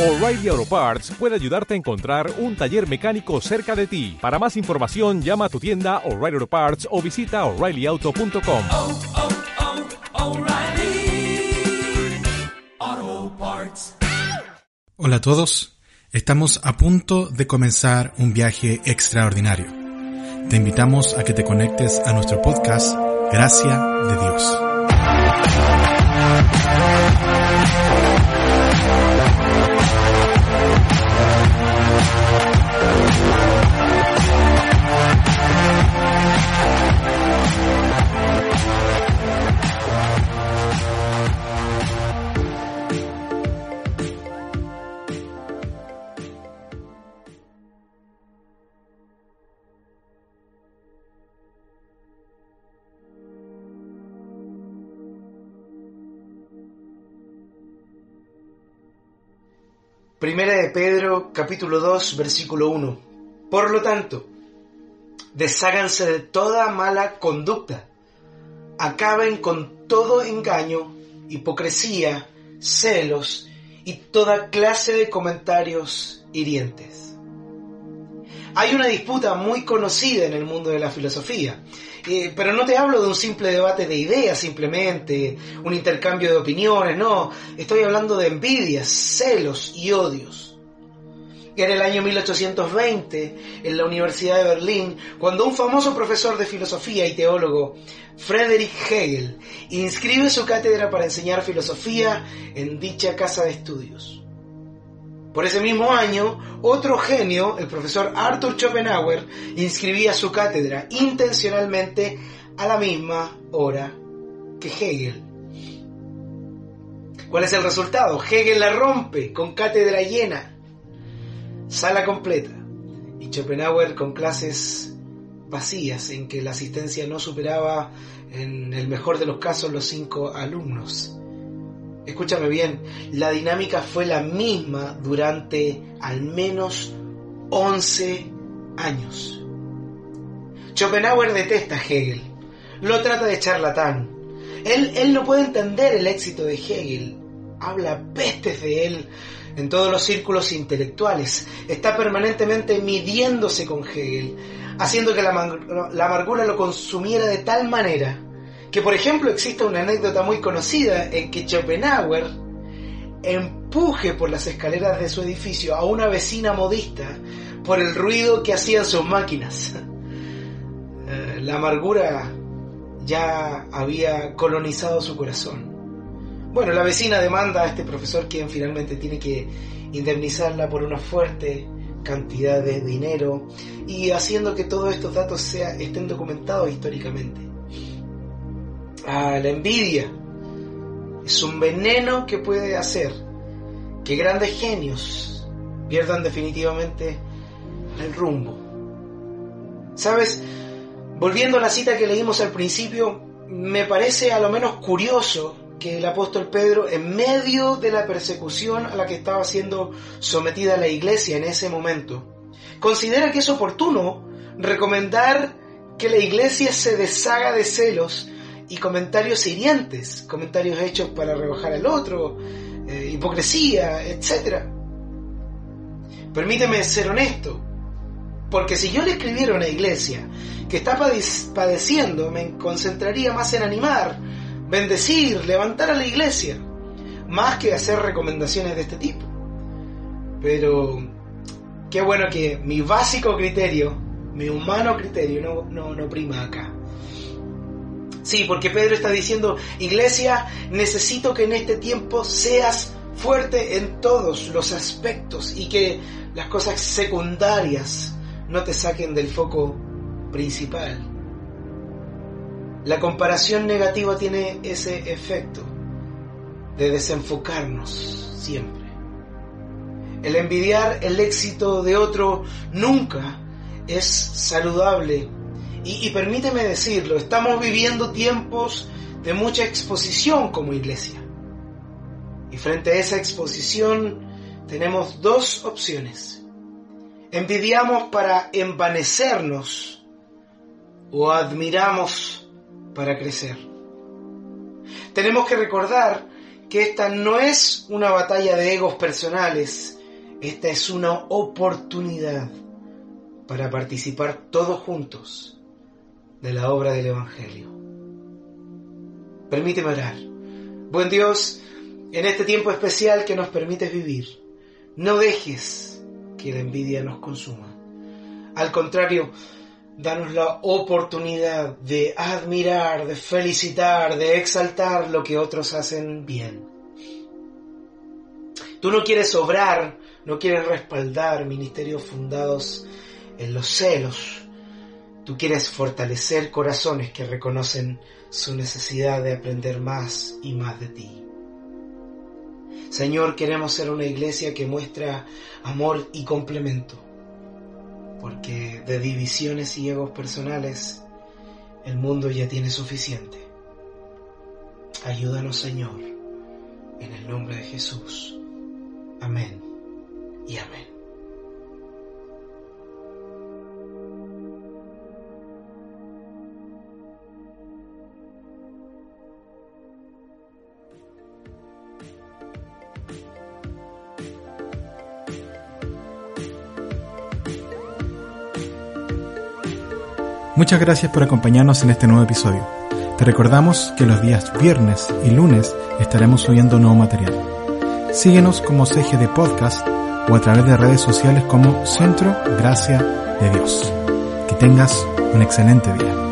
O'Reilly Auto Parts puede ayudarte a encontrar un taller mecánico cerca de ti. Para más información, llama a tu tienda O'Reilly Auto Parts o visita oreillyauto.com. oh, oh, Parts. Hola a todos, estamos a punto de comenzar un viaje extraordinario. Te invitamos a que te conectes a nuestro podcast Gracia de Dios. Primera de Pedro, capítulo 2, versículo 1. Por lo tanto, desháganse de toda mala conducta, acaben con todo engaño, hipocresía, celos y toda clase de comentarios hirientes. Hay una disputa muy conocida en el mundo de la filosofía, eh, pero no te hablo de un simple debate de ideas simplemente, un intercambio de opiniones, no, estoy hablando de envidias, celos y odios. En el año 1820, en la Universidad de Berlín, cuando un famoso profesor de filosofía y teólogo, Friedrich Hegel, inscribe su cátedra para enseñar filosofía en dicha casa de estudios. Por ese mismo año, otro genio, el profesor Arthur Schopenhauer, inscribía su cátedra intencionalmente a la misma hora que Hegel. ¿Cuál es el resultado? Hegel la rompe con cátedra llena, sala completa, y Schopenhauer con clases vacías en que la asistencia no superaba, en el mejor de los casos, los cinco alumnos. Escúchame bien, la dinámica fue la misma durante al menos 11 años. Schopenhauer detesta a Hegel, lo trata de charlatán. Él, él no puede entender el éxito de Hegel, habla pestes de él en todos los círculos intelectuales, está permanentemente midiéndose con Hegel, haciendo que la, la amargura lo consumiera de tal manera que por ejemplo existe una anécdota muy conocida en que Schopenhauer empuje por las escaleras de su edificio a una vecina modista por el ruido que hacían sus máquinas. La amargura ya había colonizado su corazón. Bueno, la vecina demanda a este profesor quien finalmente tiene que indemnizarla por una fuerte cantidad de dinero y haciendo que todos estos datos estén documentados históricamente la envidia. Es un veneno que puede hacer que grandes genios pierdan definitivamente el rumbo. ¿Sabes? Volviendo a la cita que leímos al principio, me parece a lo menos curioso que el apóstol Pedro, en medio de la persecución a la que estaba siendo sometida la iglesia en ese momento, considera que es oportuno recomendar que la iglesia se deshaga de celos y comentarios hirientes, comentarios hechos para rebajar al otro, eh, hipocresía, etc. Permíteme ser honesto, porque si yo le escribiera a una iglesia que está padeciendo, me concentraría más en animar, bendecir, levantar a la iglesia, más que hacer recomendaciones de este tipo. Pero qué bueno que mi básico criterio, mi humano criterio, no, no, no prima acá. Sí, porque Pedro está diciendo, iglesia, necesito que en este tiempo seas fuerte en todos los aspectos y que las cosas secundarias no te saquen del foco principal. La comparación negativa tiene ese efecto de desenfocarnos siempre. El envidiar el éxito de otro nunca es saludable y, permíteme decirlo, estamos viviendo tiempos de mucha exposición como iglesia. Y frente a esa exposición tenemos dos opciones. Envidiamos para envanecernos o admiramos para crecer. Tenemos que recordar que esta no es una batalla de egos personales, esta es una oportunidad para participar todos juntos de la obra del Evangelio. Permíteme orar. Buen Dios, en este tiempo especial que nos permites vivir, no dejes que la envidia nos consuma. Al contrario, danos la oportunidad de admirar, de felicitar, de exaltar lo que otros hacen bien. Tú no quieres obrar, no quieres respaldar ministerios fundados en los celos. Tú quieres fortalecer corazones que reconocen su necesidad de aprender más y más de ti. Señor, queremos ser una iglesia que muestra amor y complemento porque de divisiones y egos personales el mundo ya tiene suficiente. Ayúdanos Señor, en el nombre de Jesús. Amén y amén. Muchas gracias por acompañarnos en este nuevo episodio. Te recordamos que los días viernes y lunes estaremos subiendo nuevo material. Síguenos como de Podcast o a través de redes sociales como Centro Gracia de Dios. Que tengas un excelente día.